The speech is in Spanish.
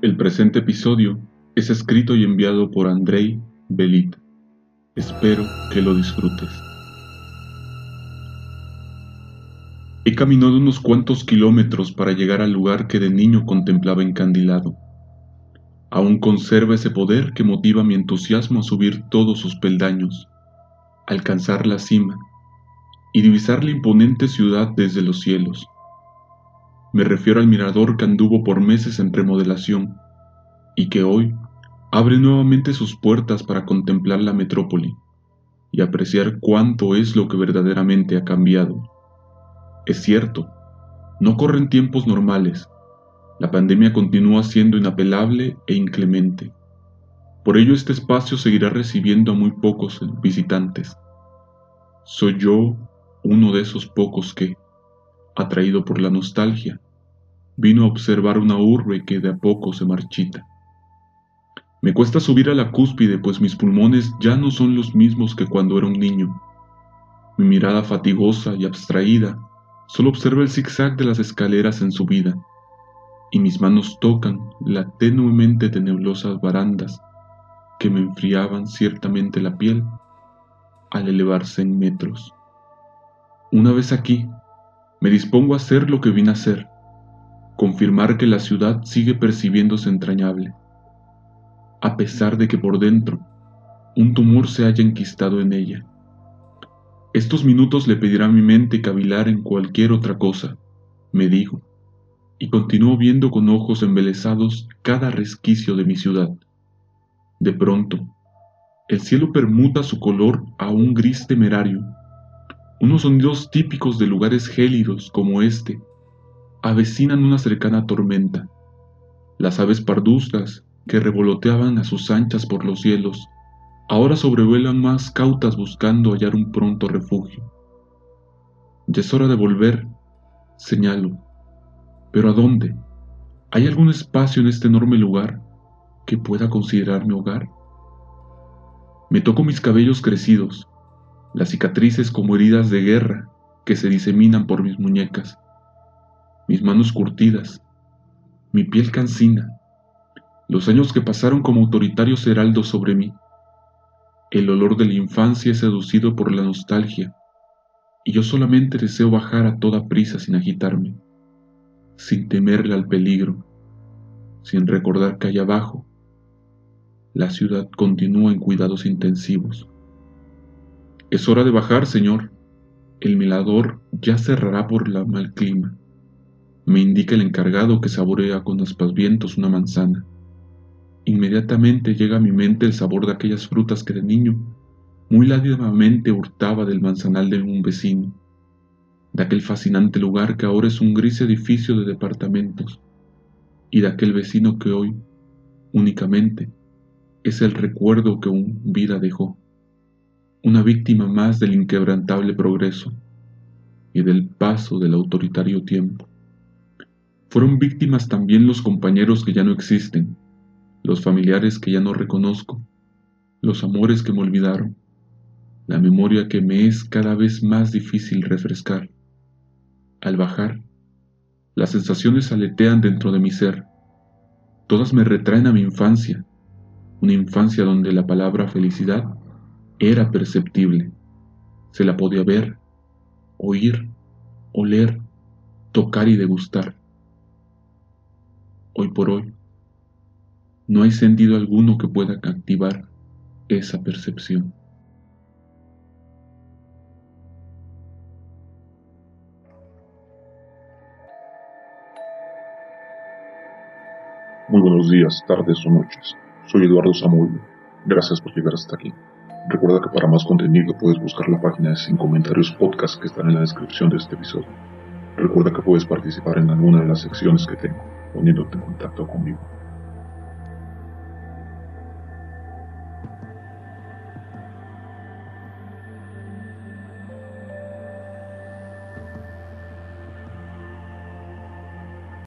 El presente episodio es escrito y enviado por Andrei Belit. Espero que lo disfrutes. He caminado unos cuantos kilómetros para llegar al lugar que de niño contemplaba encandilado. Aún conserva ese poder que motiva mi entusiasmo a subir todos sus peldaños, alcanzar la cima y divisar la imponente ciudad desde los cielos. Me refiero al mirador que anduvo por meses en remodelación y que hoy abre nuevamente sus puertas para contemplar la metrópoli y apreciar cuánto es lo que verdaderamente ha cambiado. Es cierto, no corren tiempos normales. La pandemia continúa siendo inapelable e inclemente. Por ello este espacio seguirá recibiendo a muy pocos visitantes. Soy yo uno de esos pocos que, atraído por la nostalgia, vino a observar una urbe que de a poco se marchita. Me cuesta subir a la cúspide, pues mis pulmones ya no son los mismos que cuando era un niño. Mi mirada fatigosa y abstraída solo observa el zigzag de las escaleras en subida, y mis manos tocan la tenuemente tenebrosas barandas que me enfriaban ciertamente la piel al elevarse en metros. Una vez aquí, me dispongo a hacer lo que vine a hacer, confirmar que la ciudad sigue percibiéndose entrañable, a pesar de que por dentro un tumor se haya enquistado en ella. Estos minutos le pedirá a mi mente cavilar en cualquier otra cosa, me digo, y continúo viendo con ojos embelesados cada resquicio de mi ciudad. De pronto, el cielo permuta su color a un gris temerario unos sonidos típicos de lugares gélidos como este avecinan una cercana tormenta. Las aves parduzcas que revoloteaban a sus anchas por los cielos ahora sobrevuelan más cautas buscando hallar un pronto refugio. Ya es hora de volver, señalo. ¿Pero a dónde? ¿Hay algún espacio en este enorme lugar que pueda considerar mi hogar? Me toco mis cabellos crecidos, las cicatrices como heridas de guerra que se diseminan por mis muñecas, mis manos curtidas, mi piel cansina, los años que pasaron como autoritarios heraldos sobre mí. El olor de la infancia es seducido por la nostalgia, y yo solamente deseo bajar a toda prisa sin agitarme, sin temerle al peligro, sin recordar que allá abajo la ciudad continúa en cuidados intensivos. Es hora de bajar, señor. El milador ya cerrará por la mal clima. Me indica el encargado que saborea con aspavientos una manzana. Inmediatamente llega a mi mente el sabor de aquellas frutas que de niño muy ládivamente hurtaba del manzanal de un vecino, de aquel fascinante lugar que ahora es un gris edificio de departamentos, y de aquel vecino que hoy, únicamente, es el recuerdo que un vida dejó una víctima más del inquebrantable progreso y del paso del autoritario tiempo. Fueron víctimas también los compañeros que ya no existen, los familiares que ya no reconozco, los amores que me olvidaron, la memoria que me es cada vez más difícil refrescar. Al bajar, las sensaciones aletean dentro de mi ser. Todas me retraen a mi infancia, una infancia donde la palabra felicidad era perceptible. Se la podía ver, oír, oler, tocar y degustar. Hoy por hoy, no hay sentido alguno que pueda activar esa percepción. Muy buenos días, tardes o noches. Soy Eduardo Samuel. Gracias por llegar hasta aquí. Recuerda que para más contenido puedes buscar la página de Sin Comentarios Podcast que están en la descripción de este episodio. Recuerda que puedes participar en alguna de las secciones que tengo, poniéndote en contacto conmigo.